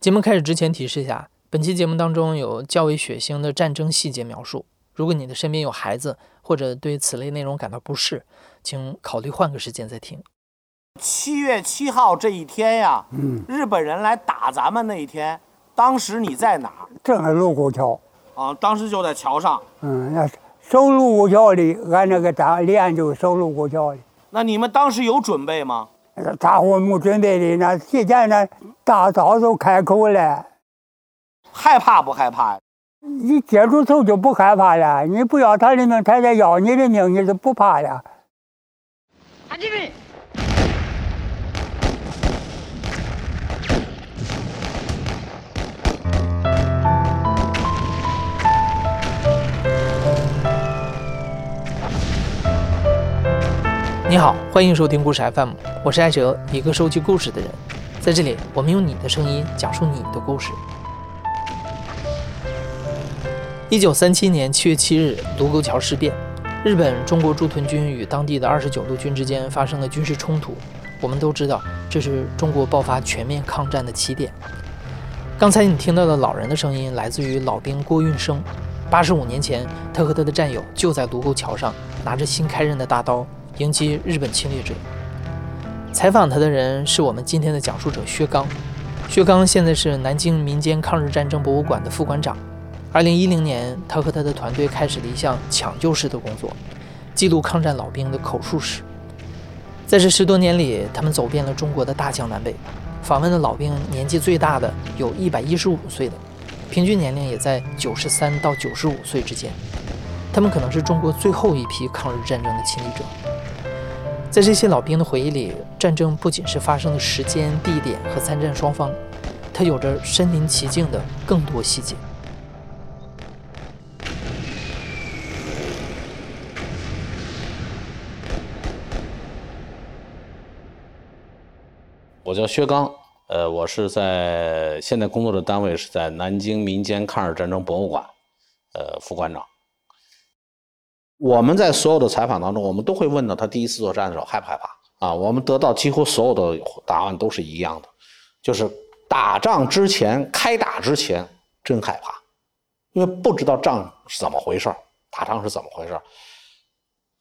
节目开始之前提示一下，本期节目当中有较为血腥的战争细节描述。如果你的身边有孩子，或者对此类内容感到不适，请考虑换个时间再听。七月七号这一天呀，嗯，日本人来打咱们那一天，当时你在哪儿？正是卢沟桥，啊，当时就在桥上。嗯，那守卢沟桥的，俺那个大连就守卢沟桥的。那你们当时有准备吗？那大伙没准备的，那提前那大早就开口了。害怕不害怕呀？你接触头就不害怕了，你不要他的命，他再要你的命，你就不怕的。你好，欢迎收听故事 FM，我是艾哲，一个收集故事的人。在这里，我们用你的声音讲述你的故事。一九三七年七月七日，卢沟桥事变，日本中国驻屯军与当地的二十九路军之间发生了军事冲突。我们都知道，这是中国爆发全面抗战的起点。刚才你听到的老人的声音，来自于老兵郭运生。八十五年前，他和他的战友就在卢沟桥上，拿着新开刃的大刀。迎击日本侵略者。采访他的人是我们今天的讲述者薛刚。薛刚现在是南京民间抗日战争博物馆的副馆长。二零一零年，他和他的团队开始了一项抢救式的工作，记录抗战老兵的口述史。在这十多年里，他们走遍了中国的大江南北，访问的老兵年纪最大的有一百一十五岁的，平均年龄也在九十三到九十五岁之间。他们可能是中国最后一批抗日战争的亲历者。在这些老兵的回忆里，战争不仅是发生的时间、地点和参战双方，它有着身临其境的更多细节。我叫薛刚，呃，我是在现在工作的单位是在南京民间抗日战争博物馆，呃，副馆长。我们在所有的采访当中，我们都会问到他第一次作战的时候害不害怕啊？我们得到几乎所有的答案都是一样的，就是打仗之前、开打之前真害怕，因为不知道仗是怎么回事打仗是怎么回事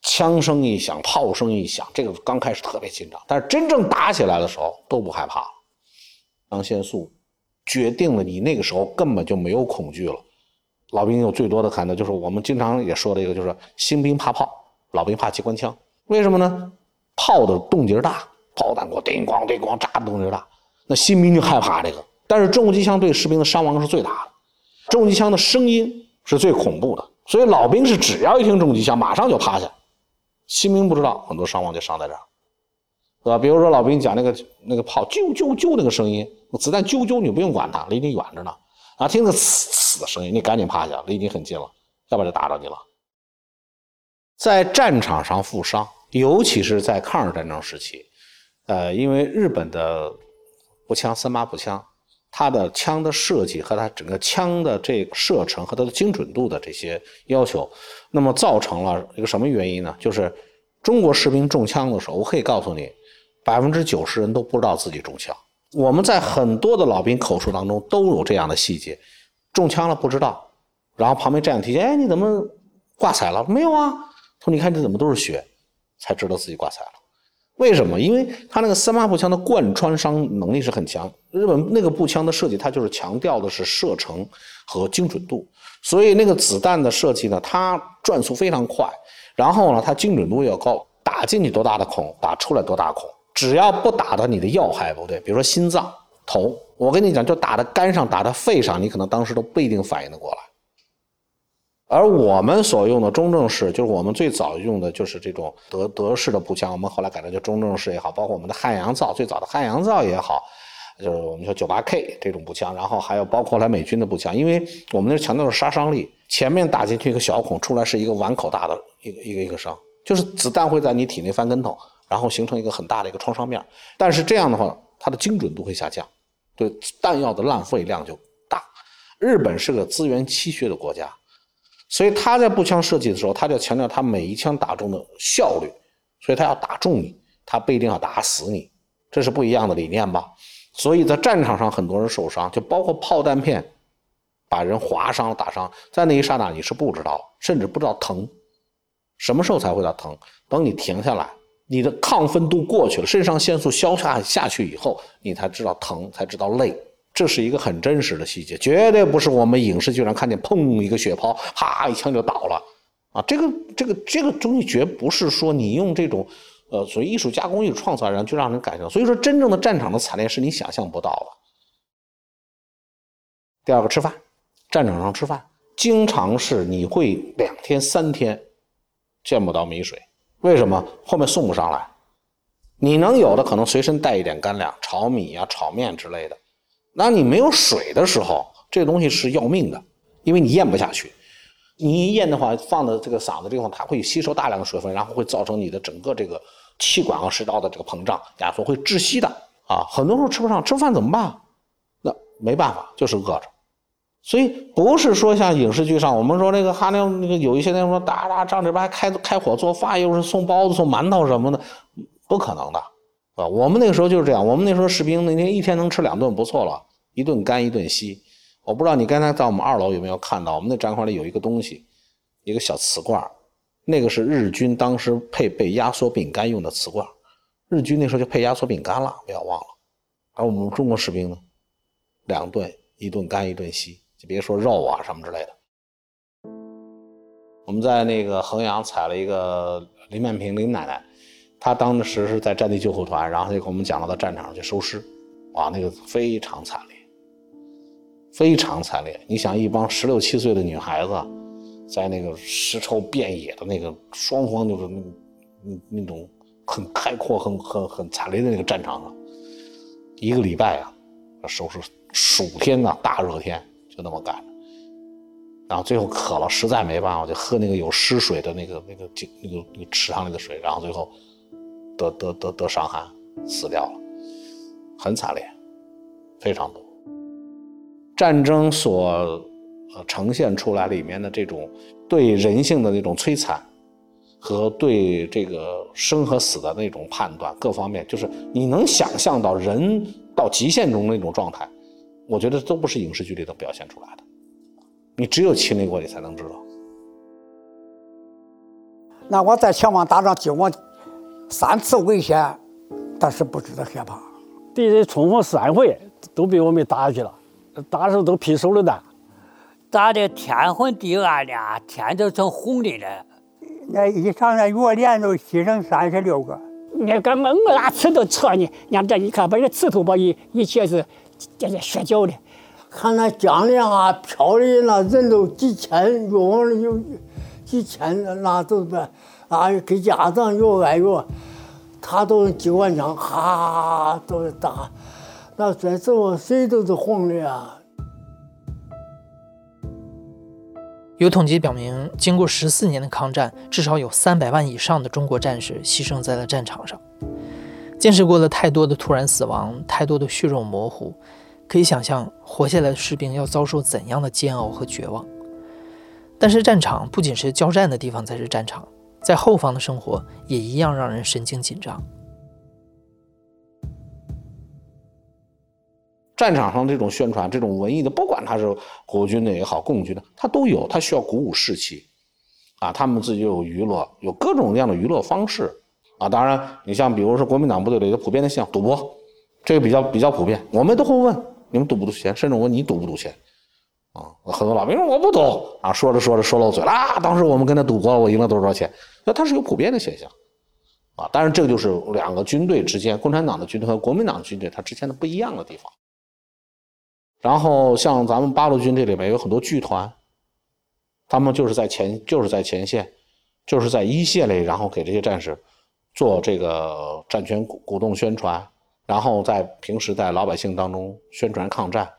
枪声一响，炮声一响，这个刚开始特别紧张，但是真正打起来的时候都不害怕。抗腺素决定了你那个时候根本就没有恐惧了。老兵有最多的喊的就是我们经常也说的一个，就是新兵怕炮，老兵怕机关枪。为什么呢？炮的动静大，炮弹过叮咣叮咣炸的动静大，那新兵就害怕这个。但是重机枪对士兵的伤亡是最大的，重机枪的声音是最恐怖的，所以老兵是只要一听重机枪，马上就趴下。新兵不知道，很多伤亡就伤在这儿，对吧？比如说老兵讲那个那个炮啾啾啾那个声音，子弹啾啾，你不用管它，离你远着呢。啊，听着呲死的声音，你赶紧趴下，离你很近了，要不然就打着你了。在战场上负伤，尤其是在抗日战争时期，呃，因为日本的步枪三八步枪，它的枪的设计和它整个枪的这个射程和它的精准度的这些要求，那么造成了一个什么原因呢？就是中国士兵中枪的时候，我可以告诉你，百分之九十人都不知道自己中枪。我们在很多的老兵口述当中都有这样的细节，中枪了不知道，然后旁边战友提醒：“哎，你怎么挂彩了？”没有啊，他说：“你看这怎么都是血？”才知道自己挂彩了。为什么？因为他那个三八步枪的贯穿伤能力是很强，日本那个步枪的设计，它就是强调的是射程和精准度，所以那个子弹的设计呢，它转速非常快，然后呢，它精准度要高，打进去多大的孔，打出来多大孔。只要不打到你的要害部位，比如说心脏、头，我跟你讲，就打到肝上、打到肺上，你可能当时都不一定反应得过来。而我们所用的中正式，就是我们最早用的就是这种德德式的步枪，我们后来改成叫中正式也好，包括我们的汉阳造，最早的汉阳造也好，就是我们说九八 K 这种步枪，然后还有包括来美军的步枪，因为我们那强调的是杀伤力，前面打进去一个小孔，出来是一个碗口大的一个一个一个伤，就是子弹会在你体内翻跟头。然后形成一个很大的一个创伤面，但是这样的话，它的精准度会下降，对弹药的浪费量就大。日本是个资源稀缺的国家，所以他在步枪设计的时候，他就强调他每一枪打中的效率，所以他要打中你，他不一定要打死你，这是不一样的理念吧？所以在战场上很多人受伤，就包括炮弹片把人划伤、打伤，在那一刹那你是不知道，甚至不知道疼，什么时候才会到疼？等你停下来，你的亢奋度过去了，肾上腺素消下下去以后，你才知道疼，才知道累。这是一个很真实的细节，绝对不是我们影视剧上看见，砰一个血泡，哈一枪就倒了啊！这个这个这个东西绝不是说你用这种。呃，所谓艺术加工、艺创造，然后就让人感受。所以说，真正的战场的惨烈是你想象不到的。第二个，吃饭，战场上吃饭，经常是你会两天、三天见不到米水，为什么？后面送不上来。你能有的可能随身带一点干粮，炒米呀、炒面之类的。那你没有水的时候，这东西是要命的，因为你咽不下去。你一咽的话，放到这个嗓子地方，它会吸收大量的水分，然后会造成你的整个这个气管和食道的这个膨胀压缩，会窒息的啊！很多时候吃不上，吃饭怎么办？那没办法，就是饿着。所以不是说像影视剧上我们说那个哈那那个有一些那种说打打仗这边还开开火做饭，又是送包子送馒头什么的，不可能的啊！我们那个时候就是这样，我们那时候士兵那天一天能吃两顿不错了，一顿干一顿稀。我不知道你刚才在我们二楼有没有看到，我们那展馆里有一个东西，一个小瓷罐那个是日军当时配备压缩饼干用的瓷罐日军那时候就配压缩饼干了，不要忘了。而我们中国士兵呢，两顿，一顿干一顿稀，就别说肉啊什么之类的。我们在那个衡阳采了一个林曼平林奶奶，她当时是在战地救护团，然后就给我们讲了到战场上去收尸，哇，那个非常惨烈。非常惨烈，你想一帮十六七岁的女孩子，在那个尸臭遍野的那个双方就是那那那种很开阔、很很很惨烈的那个战场上，一个礼拜啊，收拾暑天呐，大热天就那么干，然后最后渴了，实在没办法，就喝那个有湿水的那个那个井那个那个池塘里的水，然后最后得得得得伤寒死掉了，很惨烈，非常多。战争所呃呈现出来里面的这种对人性的那种摧残，和对这个生和死的那种判断，各方面就是你能想象到人到极限中那种状态，我觉得都不是影视剧里头表现出来的，你只有亲历过你才能知道。那我在前方打仗经过三次危险，但是不知道害怕。敌人冲锋三回都被我们打下去了。打的时候都劈手榴弹，打的天昏地暗的，天都成红的了。那一场那月连都牺牲三十六个，那个猛拉刺都扯呢。你看这一看，把这刺头把一一切是这这血脚的。看那江里啊漂的那人都几千，越往里有几千，那都是啊给家长越挨越，他都机关枪，哈都是打。那这时候谁都是红的呀。有统计表明，经过十四年的抗战，至少有三百万以上的中国战士牺牲在了战场上。见识过了太多的突然死亡，太多的血肉模糊，可以想象活下来的士兵要遭受怎样的煎熬和绝望。但是，战场不仅是交战的地方才是战场，在后方的生活也一样让人神经紧张。战场上这种宣传，这种文艺的，不管他是国军的也好，共军的，他都有，他需要鼓舞士气，啊，他们自己有娱乐，有各种各样的娱乐方式，啊，当然，你像比如说国民党部队里的普遍的现象，赌博，这个比较比较普遍，我们都会问你们赌不赌钱，甚至问你赌不赌钱，啊，很多老兵说我不赌，啊，说着说着说漏嘴了，啊，当时我们跟他赌博，我赢了多少钱，那它是有普遍的现象，啊，当然这个就是两个军队之间，共产党的军队和国民党的军队它之间的不一样的地方。然后像咱们八路军这里面有很多剧团，他们就是在前就是在前线，就是在一线里，然后给这些战士做这个战权鼓鼓动宣传，然后在平时在老百姓当中宣传抗战，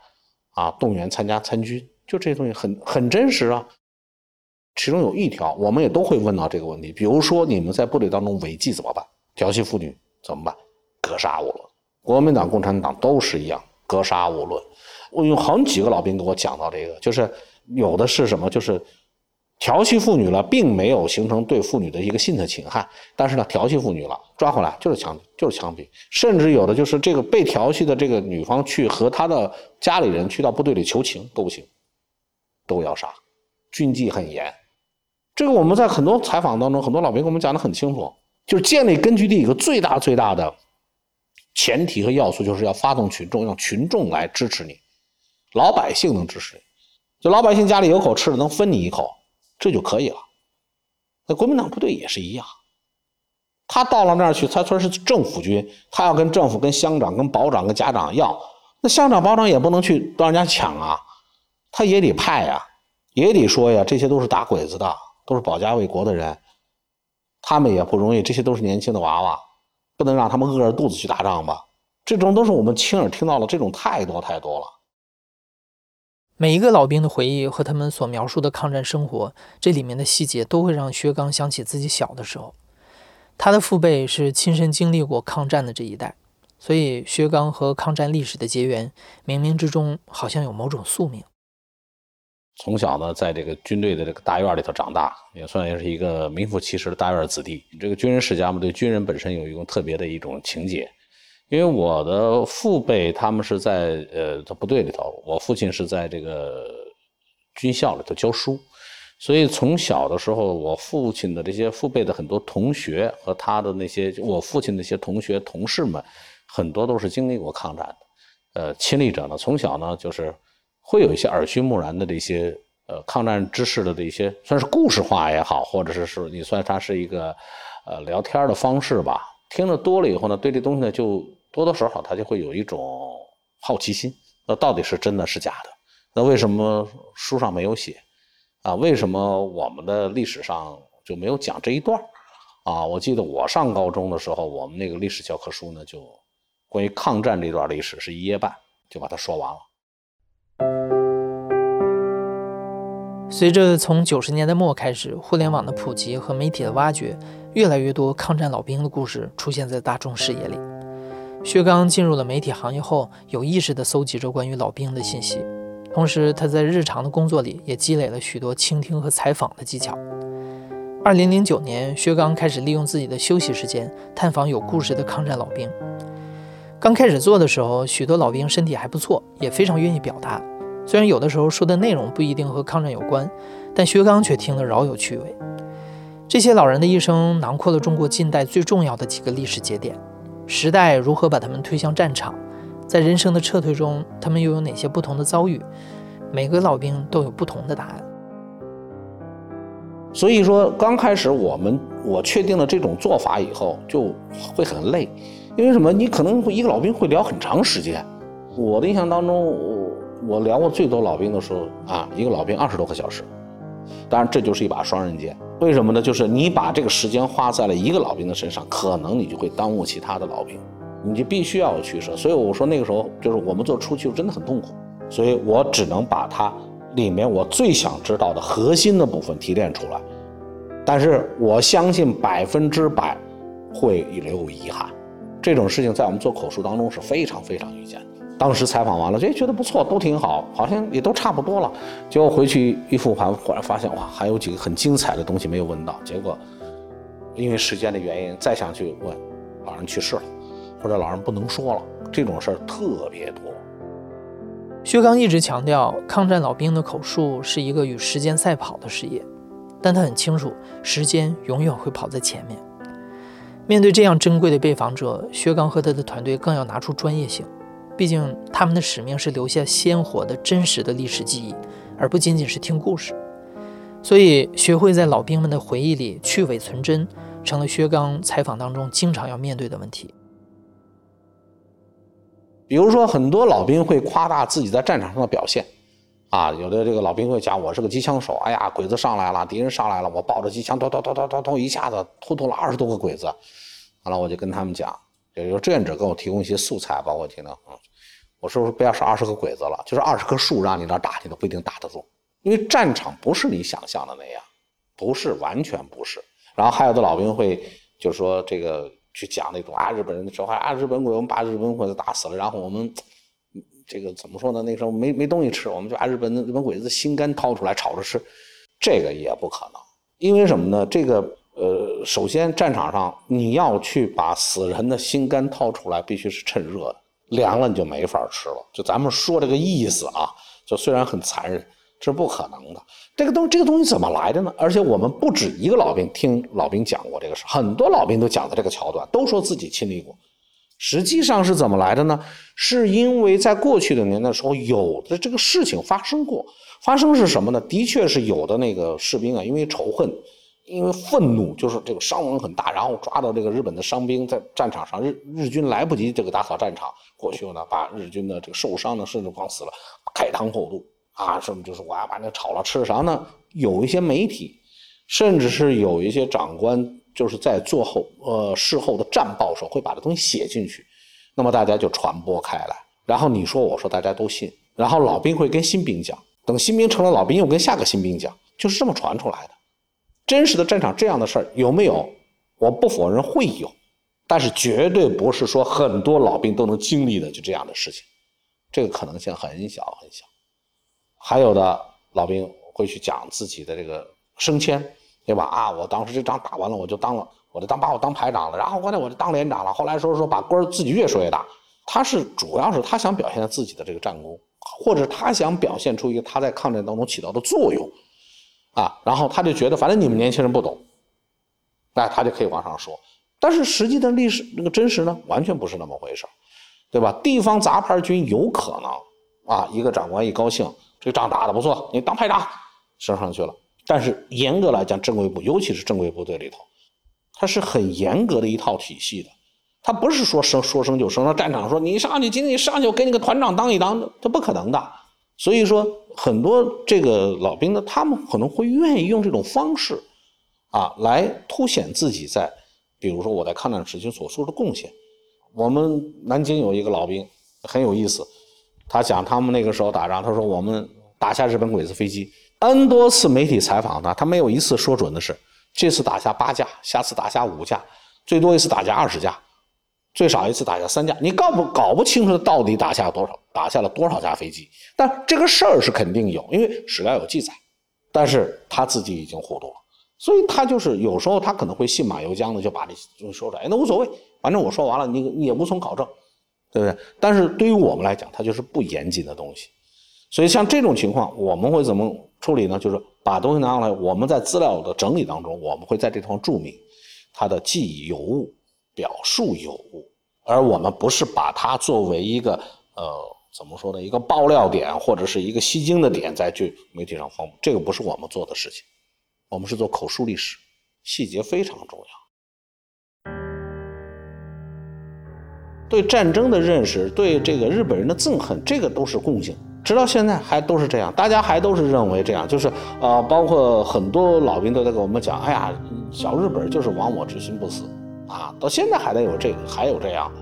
啊，动员参加参军，就这些东西很很真实啊。其中有一条，我们也都会问到这个问题，比如说你们在部队当中违纪怎么办？调戏妇女怎么办？格杀勿论。国民党、共产党都是一样，格杀勿论。我有好几个老兵跟我讲到这个，就是有的是什么，就是调戏妇女了，并没有形成对妇女的一个性的侵害，但是呢，调戏妇女了，抓回来就是枪就是枪毙，甚至有的就是这个被调戏的这个女方去和她的家里人去到部队里求情都不行，都要杀，军纪很严。这个我们在很多采访当中，很多老兵跟我们讲的很清楚，就是建立根据地一个最大最大的前提和要素，就是要发动群众，让群众来支持你，老百姓能支持你，就老百姓家里有口吃的，能分你一口。这就可以了。那国民党部队也是一样，他到了那儿去，他说是政府军，他要跟政府、跟乡长、跟保长、跟家长要，那乡长、保长也不能去让人家抢啊，他也得派呀，也得说呀，这些都是打鬼子的，都是保家卫国的人，他们也不容易，这些都是年轻的娃娃，不能让他们饿着肚子去打仗吧？这种都是我们亲耳听到了，这种太多太多了。每一个老兵的回忆和他们所描述的抗战生活，这里面的细节都会让薛刚想起自己小的时候。他的父辈是亲身经历过抗战的这一代，所以薛刚和抗战历史的结缘，冥冥之中好像有某种宿命。从小呢，在这个军队的这个大院里头长大，也算也是一个名副其实的大院子弟。这个军人世家嘛，对军人本身有一种特别的一种情结。因为我的父辈他们是在呃在部队里头，我父亲是在这个军校里头教书，所以从小的时候，我父亲的这些父辈的很多同学和他的那些我父亲那些同学同事们，很多都是经历过抗战的，呃，亲历者呢，从小呢就是会有一些耳濡目染的这些呃抗战知识的这些，算是故事化也好，或者是说你算它是一个呃聊天的方式吧，听得多了以后呢，对这东西呢就。多多少少他就会有一种好奇心，那到底是真的是假的？那为什么书上没有写？啊，为什么我们的历史上就没有讲这一段？啊，我记得我上高中的时候，我们那个历史教科书呢，就关于抗战这段历史是一页半，就把它说完了。随着从九十年代末开始，互联网的普及和媒体的挖掘，越来越多抗战老兵的故事出现在大众视野里。薛刚进入了媒体行业后，有意识地搜集着关于老兵的信息，同时他在日常的工作里也积累了许多倾听和采访的技巧。二零零九年，薛刚开始利用自己的休息时间探访有故事的抗战老兵。刚开始做的时候，许多老兵身体还不错，也非常愿意表达。虽然有的时候说的内容不一定和抗战有关，但薛刚却听得饶有趣味。这些老人的一生囊括了中国近代最重要的几个历史节点。时代如何把他们推向战场？在人生的撤退中，他们又有哪些不同的遭遇？每个老兵都有不同的答案。所以说，刚开始我们我确定了这种做法以后，就会很累，因为什么？你可能会一个老兵会聊很长时间。我的印象当中，我我聊过最多老兵的时候啊，一个老兵二十多个小时。当然，这就是一把双刃剑。为什么呢？就是你把这个时间花在了一个老兵的身上，可能你就会耽误其他的老兵，你就必须要有取舍。所以我说那个时候，就是我们做初期真的很痛苦，所以我只能把它里面我最想知道的核心的部分提炼出来。但是我相信百分之百会留有遗憾，这种事情在我们做口述当中是非常非常遇见的。当时采访完了，就觉得不错，都挺好，好像也都差不多了。结果回去一复盘，忽然发现哇，还有几个很精彩的东西没有问到。结果因为时间的原因，再想去问，老人去世了，或者老人不能说了，这种事儿特别多。薛刚一直强调，抗战老兵的口述是一个与时间赛跑的事业，但他很清楚，时间永远会跑在前面。面对这样珍贵的被访者，薛刚和他的团队更要拿出专业性。毕竟，他们的使命是留下鲜活的真实的历史记忆，而不仅仅是听故事。所以，学会在老兵们的回忆里去伪存真，成了薛刚采访当中经常要面对的问题。比如说，很多老兵会夸大自己在战场上的表现，啊，有的这个老兵会讲：“我是个机枪手，哎呀，鬼子上来了，敌人上来了，我抱着机枪，咚咚咚咚咚咚，一下子突突了二十多个鬼子。”完了，我就跟他们讲，有志愿者给我提供一些素材，包括听到，嗯。我说不要是二十个鬼子了，就是二十棵树让你那打，你都不一定打得住，因为战场不是你想象的那样，不是完全不是。然后还有的老兵会就是说这个去讲那种啊日本人的时候啊日本鬼我们把日本鬼子打死了，然后我们这个怎么说呢？那时候没没东西吃，我们就把日本日本鬼子心肝掏出来炒着吃。这个也不可能，因为什么呢？这个呃，首先战场上你要去把死人的心肝掏出来，必须是趁热的，凉了你就没法吃了。就咱们说这个意思啊，就虽然很残忍，这是不可能的。这个东这个东西怎么来的呢？而且我们不止一个老兵听老兵讲过这个事，很多老兵都讲的这个桥段，都说自己亲历过。实际上是怎么来的呢？是因为在过去的年代时候，有的这个事情发生过。发生是什么呢？的确是有的那个士兵啊，因为仇恨，因为愤怒，就是这个伤亡很大，然后抓到这个日本的伤兵在战场上，日日军来不及这个打扫战场，过去呢把日军的这个受伤的甚至往死了，开膛破肚啊，什么就是我要把那炒了吃啥呢？有一些媒体，甚至是有一些长官，就是在做后呃事后的战报时候会把这东西写进去，那么大家就传播开来，然后你说我说大家都信，然后老兵会跟新兵讲。等新兵成了老兵，又跟下个新兵讲，就是这么传出来的。真实的战场这样的事儿有没有？我不否认会有，但是绝对不是说很多老兵都能经历的就这样的事情，这个可能性很小很小。还有的老兵会去讲自己的这个升迁，对吧？啊，我当时这仗打完了，我就当了，我就当把我当排长了，然后后来我就当连长了。后来说说把官自己越说越大，他是主要是他想表现自己的这个战功。或者他想表现出一个他在抗战当中起到的作用，啊，然后他就觉得反正你们年轻人不懂，那他就可以往上说。但是实际的历史那个真实呢，完全不是那么回事对吧？地方杂牌军有可能啊，一个长官一高兴，这个仗打得不错，你当排长升上去了。但是严格来讲，正规部尤其是正规部队里头，它是很严格的一套体系的。他不是说升说升就升，到战场说你上去，今天你上去，我给你个团长当一当，这不可能的。所以说，很多这个老兵呢，他们可能会愿意用这种方式，啊，来凸显自己在，比如说我在抗战时期所做的贡献。我们南京有一个老兵很有意思，他讲他们那个时候打仗，他说我们打下日本鬼子飞机，n 多次媒体采访他，他没有一次说准的是这次打下八架，下次打下五架，最多一次打下二十架。最少一次打下三架，你搞不搞不清楚到底打下多少，打下了多少架飞机？但这个事儿是肯定有，因为史料有记载。但是他自己已经糊涂了，所以他就是有时候他可能会信马由缰的就把这东西说出来，那无所谓，反正我说完了，你你也无从考证，对不对？但是对于我们来讲，它就是不严谨的东西。所以像这种情况，我们会怎么处理呢？就是把东西拿上来，我们在资料的整理当中，我们会在这地方注明他的记忆有误。表述有误，而我们不是把它作为一个呃怎么说呢一个爆料点或者是一个吸睛的点在去媒体上放，这个不是我们做的事情，我们是做口述历史，细节非常重要。对战争的认识，对这个日本人的憎恨，这个都是共性，直到现在还都是这样，大家还都是认为这样，就是呃，包括很多老兵都在跟我们讲，哎呀，小日本就是亡我之心不死。啊，到现在还得有这个，还有这样的。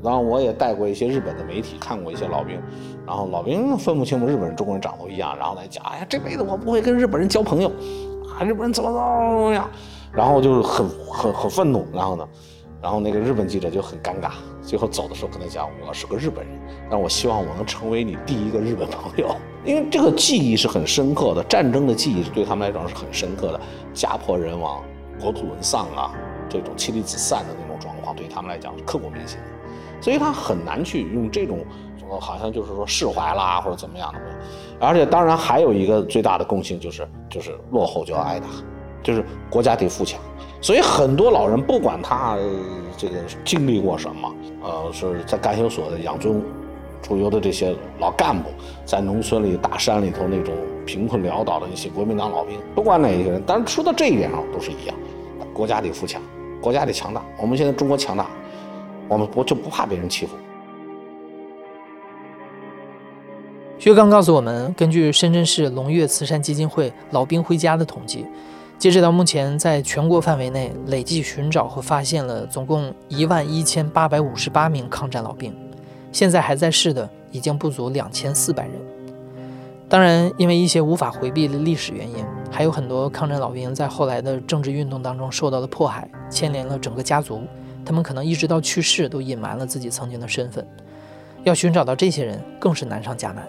然后我也带过一些日本的媒体，看过一些老兵，然后老兵分不清楚日本人、中国人长得一样，然后来讲，哎呀，这辈子我不会跟日本人交朋友，啊，日本人怎么怎么样，然后就是很很很愤怒，然后呢，然后那个日本记者就很尴尬，最后走的时候跟他讲，我是个日本人，但我希望我能成为你第一个日本朋友，因为这个记忆是很深刻的，战争的记忆对他们来讲是很深刻的，家破人亡、国土沦丧啊。这种妻离子散的那种状况，对他们来讲是刻骨铭心的，所以他很难去用这种，好像就是说释怀啦或者怎么样的。而且当然还有一个最大的共性就是，就是落后就要挨打，就是国家得富强。所以很多老人不管他这个经历过什么，呃，是在干休所的养尊处优的这些老干部，在农村里大山里头那种贫困潦倒的一些国民党老兵，不管哪一个人，但是说到这一点上都是一样，国家得富强。国家得强大，我们现在中国强大，我们不就不怕别人欺负。薛刚告诉我们，根据深圳市龙悦慈善基金会“老兵回家”的统计，截止到目前，在全国范围内累计寻找和发现了总共一万一千八百五十八名抗战老兵，现在还在世的已经不足两千四百人。当然，因为一些无法回避的历史原因，还有很多抗战老兵在后来的政治运动当中受到了迫害，牵连了整个家族。他们可能一直到去世都隐瞒了自己曾经的身份。要寻找到这些人，更是难上加难。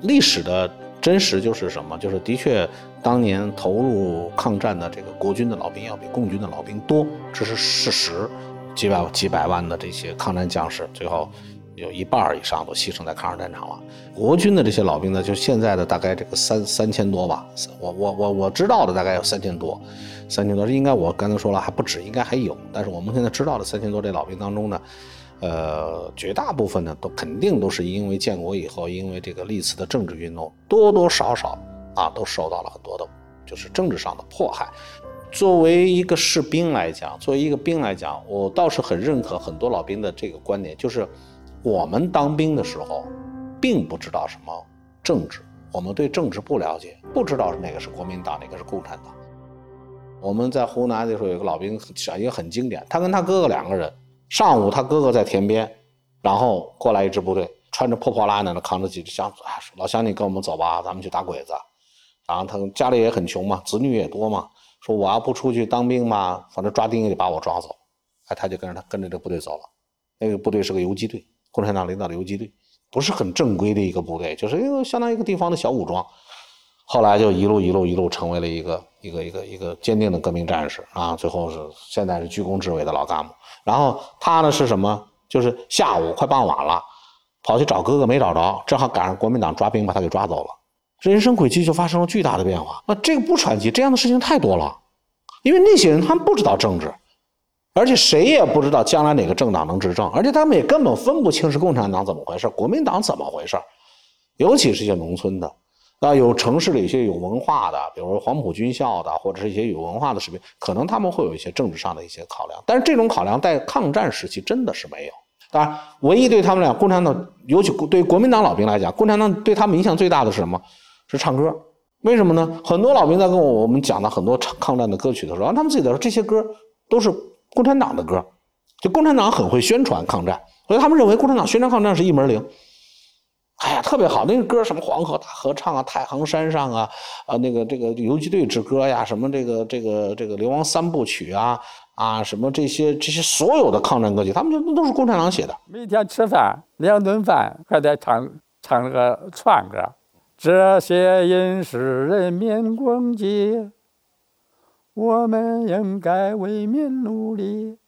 历史的真实就是什么？就是的确，当年投入抗战的这个国军的老兵要比共军的老兵多，这是事实。几百几百万的这些抗战将士，最后有一半以上都牺牲在抗日战场了。国军的这些老兵呢，就现在的大概这个三三千多吧，我我我我知道的大概有三千多，三千多应该我刚才说了还不止，应该还有。但是我们现在知道的三千多这老兵当中呢。呃，绝大部分呢，都肯定都是因为建国以后，因为这个历次的政治运动，多多少少啊，都受到了很多的，就是政治上的迫害。作为一个士兵来讲，作为一个兵来讲，我倒是很认可很多老兵的这个观点，就是我们当兵的时候，并不知道什么政治，我们对政治不了解，不知道哪个是国民党，哪个是共产党。我们在湖南的时候，有个老兵讲一个很经典，他跟他哥哥两个人。上午他哥哥在田边，然后过来一支部队，穿着破破烂烂的，扛着几只箱子，说：“老乡，你跟我们走吧，咱们去打鬼子。”然后他家里也很穷嘛，子女也多嘛，说：“我要不出去当兵嘛，反正抓丁也得把我抓走。”哎，他就跟着他跟着这部队走了。那个部队是个游击队，共产党领导的游击队，不是很正规的一个部队，就是因为相当于一个地方的小武装。后来就一路一路一路成为了一个一个一个一个坚定的革命战士啊！最后是现在是居功至伟的老干部。然后他呢是什么？就是下午快傍晚了，跑去找哥哥没找着，正好赶上国民党抓兵把他给抓走了，人生轨迹就发生了巨大的变化。那这个不传奇，这样的事情太多了，因为那些人他们不知道政治，而且谁也不知道将来哪个政党能执政，而且他们也根本分不清是共产党怎么回事，国民党怎么回事，尤其是一些农村的。啊，有城市里一些有文化的，比如说黄埔军校的，或者是一些有文化的士兵，可能他们会有一些政治上的一些考量。但是这种考量在抗战时期真的是没有。当然，唯一对他们俩共产党，尤其对国民党老兵来讲，共产党对他们影响最大的是什么？是唱歌。为什么呢？很多老兵在跟我我们讲的很多抗抗战的歌曲的时候，他们自己在说这些歌都是共产党的歌，就共产党很会宣传抗战，所以他们认为共产党宣传抗战是一门灵。哎呀，特别好，那个歌什么黄河大合唱啊，太行山上啊，啊那个这个游击队之歌呀，什么这个这个这个流亡三部曲啊，啊什么这些这些所有的抗战歌曲，他们就那都是共产党写的。每天吃饭两顿饭还得唱唱那个串歌，这些人是人民公敌，我们应该为民努力，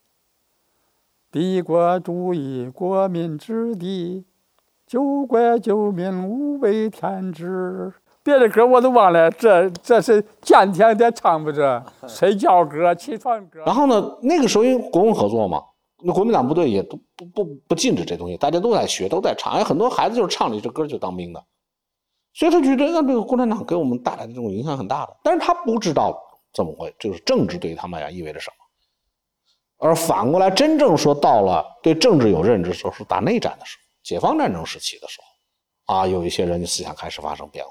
帝国主义国民之敌。救国救民无为天职，别的歌我都忘了，这这是见天在唱不着，睡觉歌、起床歌。然后呢，那个时候因为国共合作嘛，那国民党部队也都不不不禁止这东西，大家都在学，都在唱。哎，很多孩子就是唱了这歌就当兵的，所以他觉得那这个共产党给我们带来的这种影响很大的。但是他不知道怎么会，就是政治对他们来讲意味着什么。而反过来，真正说到了对政治有认知的时候，是打内战的时候。解放战争时期的时候，啊，有一些人的思想开始发生变化。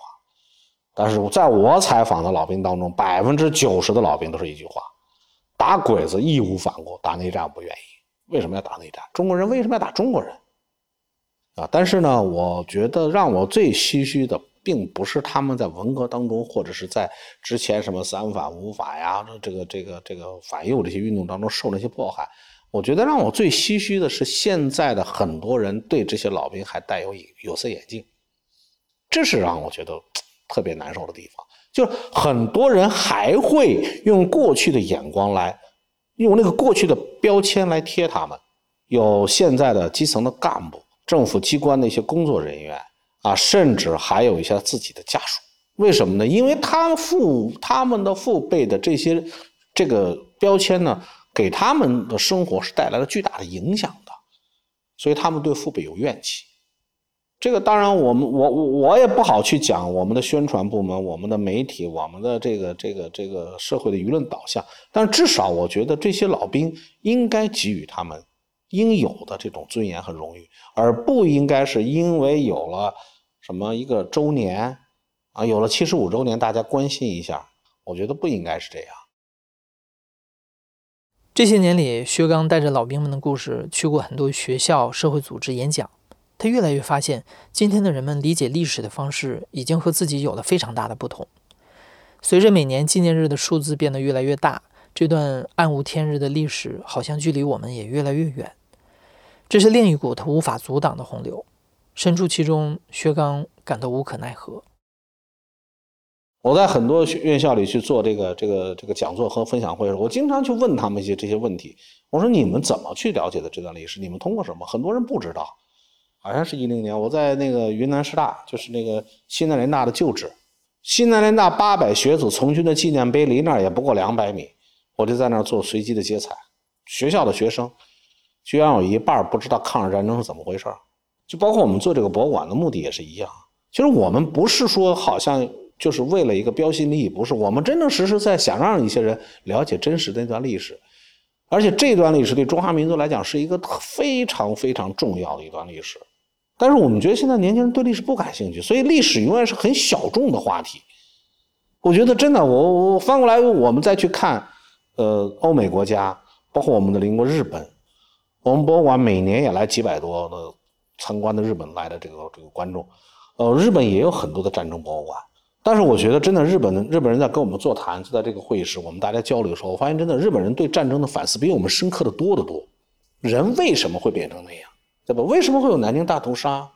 但是在我采访的老兵当中，百分之九十的老兵都是一句话：打鬼子义无反顾，打内战不愿意。为什么要打内战？中国人为什么要打中国人？啊！但是呢，我觉得让我最唏嘘的，并不是他们在文革当中，或者是在之前什么三反五反呀，这个这个这个反右这些运动当中受那些迫害。我觉得让我最唏嘘的是，现在的很多人对这些老兵还戴有有色眼镜，这是让我觉得特别难受的地方。就是很多人还会用过去的眼光来，用那个过去的标签来贴他们。有现在的基层的干部、政府机关的一些工作人员啊，甚至还有一些自己的家属。为什么呢？因为他父他们的父辈的这些这个标签呢？给他们的生活是带来了巨大的影响的，所以他们对父辈有怨气。这个当然，我们我我我也不好去讲我们的宣传部门、我们的媒体、我们的这个这个这个社会的舆论导向。但至少我觉得这些老兵应该给予他们应有的这种尊严和荣誉，而不应该是因为有了什么一个周年啊，有了七十五周年，大家关心一下。我觉得不应该是这样。这些年里，薛刚带着老兵们的故事去过很多学校、社会组织演讲。他越来越发现，今天的人们理解历史的方式已经和自己有了非常大的不同。随着每年纪念日的数字变得越来越大，这段暗无天日的历史好像距离我们也越来越远。这是另一股他无法阻挡的洪流。身处其中，薛刚感到无可奈何。我在很多院校里去做这个这个这个讲座和分享会的时候，我经常去问他们一些这些问题。我说你们怎么去了解的这段历史？你们通过什么？很多人不知道。好像是一零年，我在那个云南师大，就是那个西南联大的旧址，西南联大八百学子从军的纪念碑离那儿也不过两百米，我就在那儿做随机的接采。学校的学生居然有一半不知道抗日战争是怎么回事就包括我们做这个博物馆的目的也是一样。其实我们不是说好像就是为了一个标新立异，不是，我们真真实实在想让一些人了解真实的那段历史。而且这段历史对中华民族来讲是一个非常非常重要的一段历史。但是我们觉得现在年轻人对历史不感兴趣，所以历史永远是很小众的话题。我觉得真的，我我翻过来，我们再去看，呃，欧美国家，包括我们的邻国日本，我们博物馆每年也来几百多的参观的日本来的这个这个观众，呃，日本也有很多的战争博物馆。但是我觉得真的，日本的日本人在跟我们座谈，就在这个会议室，我们大家交流的时候，我发现真的日本人对战争的反思比我们深刻的多得多。人为什么会变成那样？对吧？为什么会有南京大屠杀？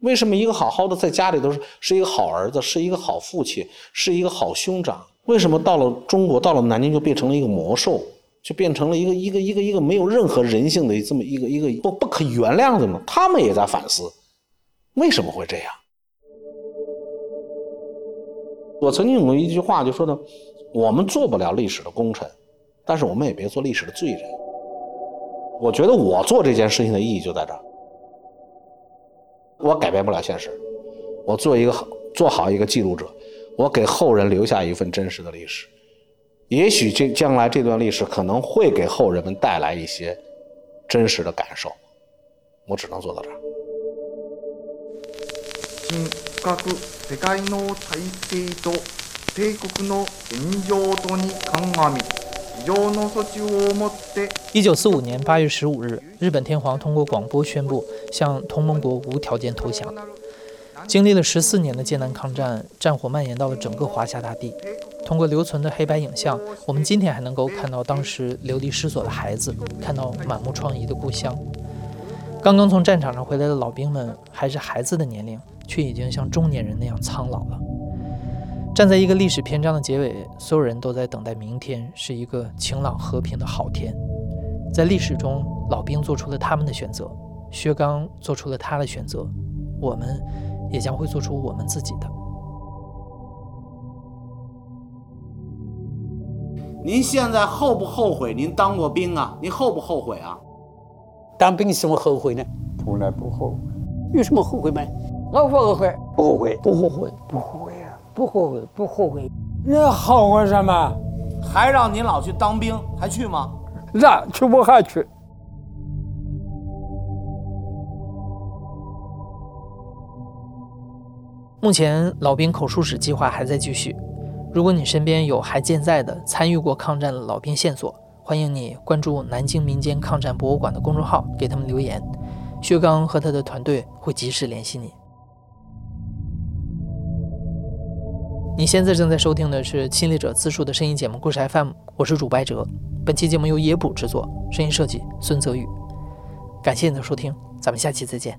为什么一个好好的在家里都是是一个好儿子，是一个好父亲，是一个好兄长？为什么到了中国，到了南京就变成了一个魔兽，就变成了一个一个一个一个没有任何人性的这么一个一个不不可原谅的呢？他们也在反思，为什么会这样？我曾经有过一句话，就说呢，我们做不了历史的功臣，但是我们也别做历史的罪人。我觉得我做这件事情的意义就在这儿，我改变不了现实，我做一个好做好一个记录者，我给后人留下一份真实的历史，也许这将来这段历史可能会给后人们带来一些真实的感受，我只能做到这儿。深刻世界の体制と帝国の現状とに鑑み。一九四五年八月十五日，日本天皇通过广播宣布向同盟国无条件投降。 经历了十四年的艰难抗战，战火蔓延到了整个华夏大地。通过留存的黑白影像，我们今天还能够看到当时流离失所的孩子，看到满目疮痍的故乡。刚刚从战场上回来的老兵们，还是孩子的年龄，却已经像中年人那样苍老了。站在一个历史篇章的结尾，所有人都在等待明天是一个晴朗和平的好天。在历史中，老兵做出了他们的选择，薛刚做出了他的选择，我们也将会做出我们自己的。您现在后不后悔您当过兵啊？您后不后悔啊？当兵什么后悔呢？从来不后悔。有什么后悔吗？我不后悔，不后悔，不后悔，不后悔。不后悔，不后悔。那后悔什么？还让您老去当兵，还去吗？让去我还去。目前老兵口述史计划还在继续。如果你身边有还健在的参与过抗战的老兵线索，欢迎你关注南京民间抗战博物馆的公众号，给他们留言。薛刚和他的团队会及时联系你。你现在正在收听的是亲历者自述的声音节目《故事 FM》，我是主白哲。本期节目由野捕制作，声音设计孙泽宇。感谢你的收听，咱们下期再见。